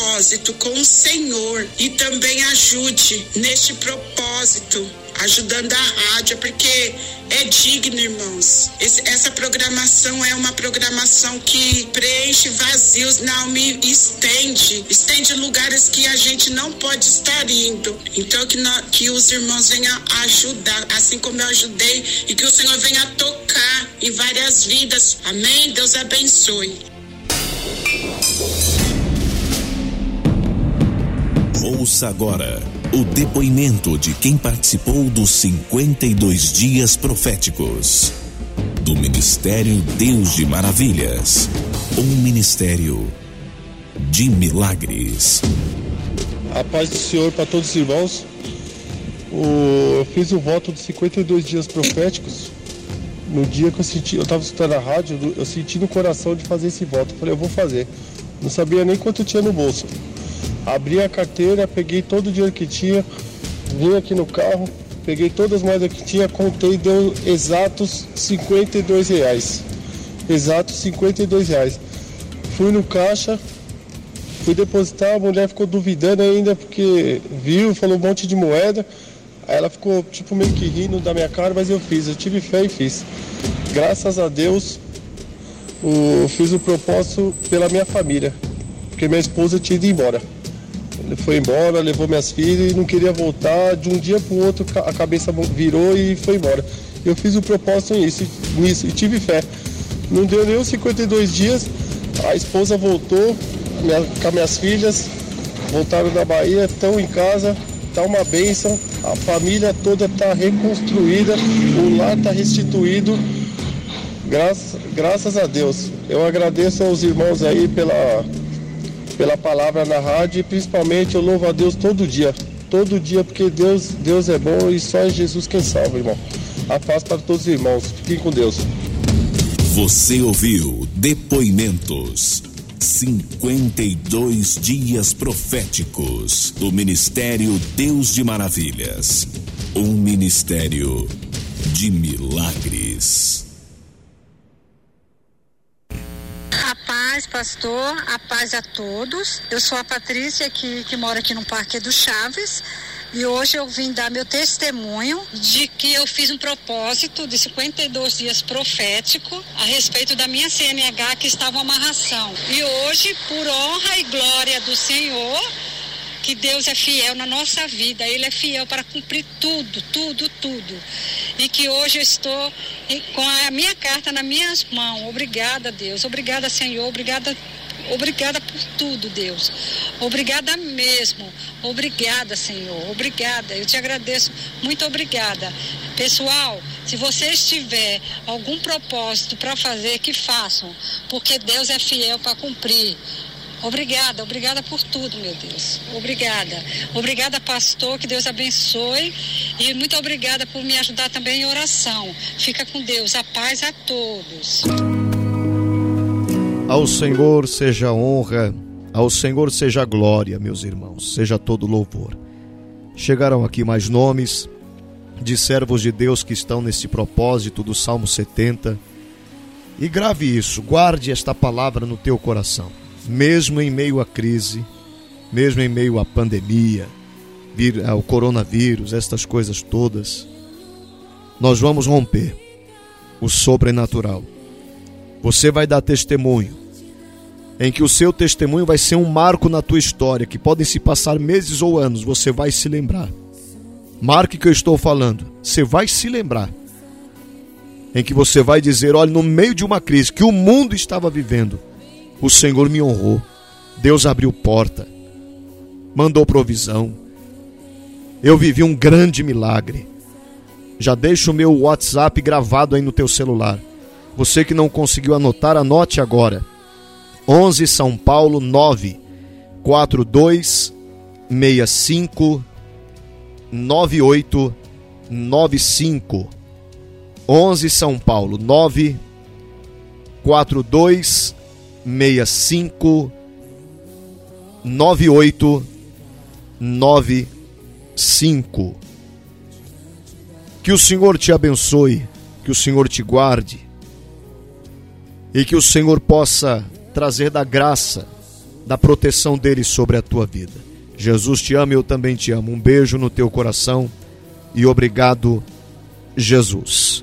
I: com o Senhor e também ajude neste propósito ajudando a rádio, porque é digno, irmãos. Esse, essa programação é uma programação que preenche vazios na alma e estende, estende lugares que a gente não pode estar indo. Então que, nós, que os irmãos venham ajudar, assim como eu ajudei, e que o Senhor venha tocar em várias vidas. Amém? Deus abençoe.
A: Ouça agora o depoimento de quem participou dos 52 dias proféticos do Ministério Deus de Maravilhas, um ministério de milagres.
J: A paz do Senhor para todos os irmãos. O, eu fiz o voto de 52 dias proféticos. No dia que eu senti, eu estava escutando a rádio, eu senti no coração de fazer esse voto. Falei, eu vou fazer. Não sabia nem quanto tinha no bolso. Abri a carteira, peguei todo o dinheiro que tinha, vim aqui no carro, peguei todas as moedas que tinha, contei, deu exatos 52 reais. Exatos 52 reais. Fui no caixa, fui depositar, a mulher ficou duvidando ainda, porque viu, falou um monte de moeda. Aí ela ficou tipo meio que rindo da minha cara, mas eu fiz, eu tive fé e fiz. Graças a Deus, eu fiz o propósito pela minha família, porque minha esposa tinha ido embora. Ele foi embora, levou minhas filhas e não queria voltar. De um dia para o outro a cabeça virou e foi embora. Eu fiz o propósito nisso, nisso e tive fé. Não deu nem os 52 dias, a esposa voltou minha, com as minhas filhas, voltaram da Bahia, estão em casa, tá uma bênção, a família toda está reconstruída, o lar está restituído. Graças, graças a Deus. Eu agradeço aos irmãos aí pela pela palavra na rádio e principalmente eu louvo a Deus todo dia. Todo dia, porque Deus, Deus é bom e só é Jesus quem salva, irmão. A paz para todos os irmãos. Fiquem com Deus.
A: Você ouviu depoimentos. 52 dias proféticos do Ministério Deus de Maravilhas. Um ministério de milagres.
K: paz, pastor. A paz a todos. Eu sou a Patrícia, que, que mora aqui no Parque do Chaves. E hoje eu vim dar meu testemunho de que eu fiz um propósito de 52 dias profético a respeito da minha CNH que estava uma amarração. E hoje, por honra e glória do Senhor, que Deus é fiel na nossa vida, Ele é fiel para cumprir tudo, tudo, tudo. E que hoje eu estou com a minha carta nas minhas mãos. Obrigada, Deus. Obrigada, Senhor. Obrigada Obrigada por tudo, Deus. Obrigada mesmo. Obrigada, Senhor. Obrigada. Eu te agradeço. Muito obrigada. Pessoal, se vocês tiver algum propósito para fazer, que façam, porque Deus é fiel para cumprir. Obrigada, obrigada por tudo, meu Deus. Obrigada. Obrigada, pastor, que Deus abençoe. E muito obrigada por me ajudar também em oração. Fica com Deus. A paz a todos.
C: Ao Senhor seja honra, ao Senhor seja glória, meus irmãos, seja todo louvor. Chegaram aqui mais nomes de servos de Deus que estão nesse propósito do Salmo 70. E grave isso, guarde esta palavra no teu coração mesmo em meio à crise, mesmo em meio à pandemia, ao coronavírus, estas coisas todas, nós vamos romper o sobrenatural. Você vai dar testemunho, em que o seu testemunho vai ser um marco na tua história, que podem se passar meses ou anos, você vai se lembrar. Marque que eu estou falando, você vai se lembrar. Em que você vai dizer: olha, no meio de uma crise que o mundo estava vivendo, o Senhor me honrou. Deus abriu porta, mandou provisão. Eu vivi um grande milagre. Já deixa o meu WhatsApp gravado aí no teu celular. Você que não conseguiu anotar, anote agora. 11 São Paulo 9 42 65 98 95 11 São Paulo 9 42 65 98 95. Que o Senhor te abençoe, que o Senhor te guarde e que o Senhor possa trazer da graça, da proteção dele sobre a tua vida. Jesus te ama e eu também te amo. Um beijo no teu coração. e obrigado, Jesus.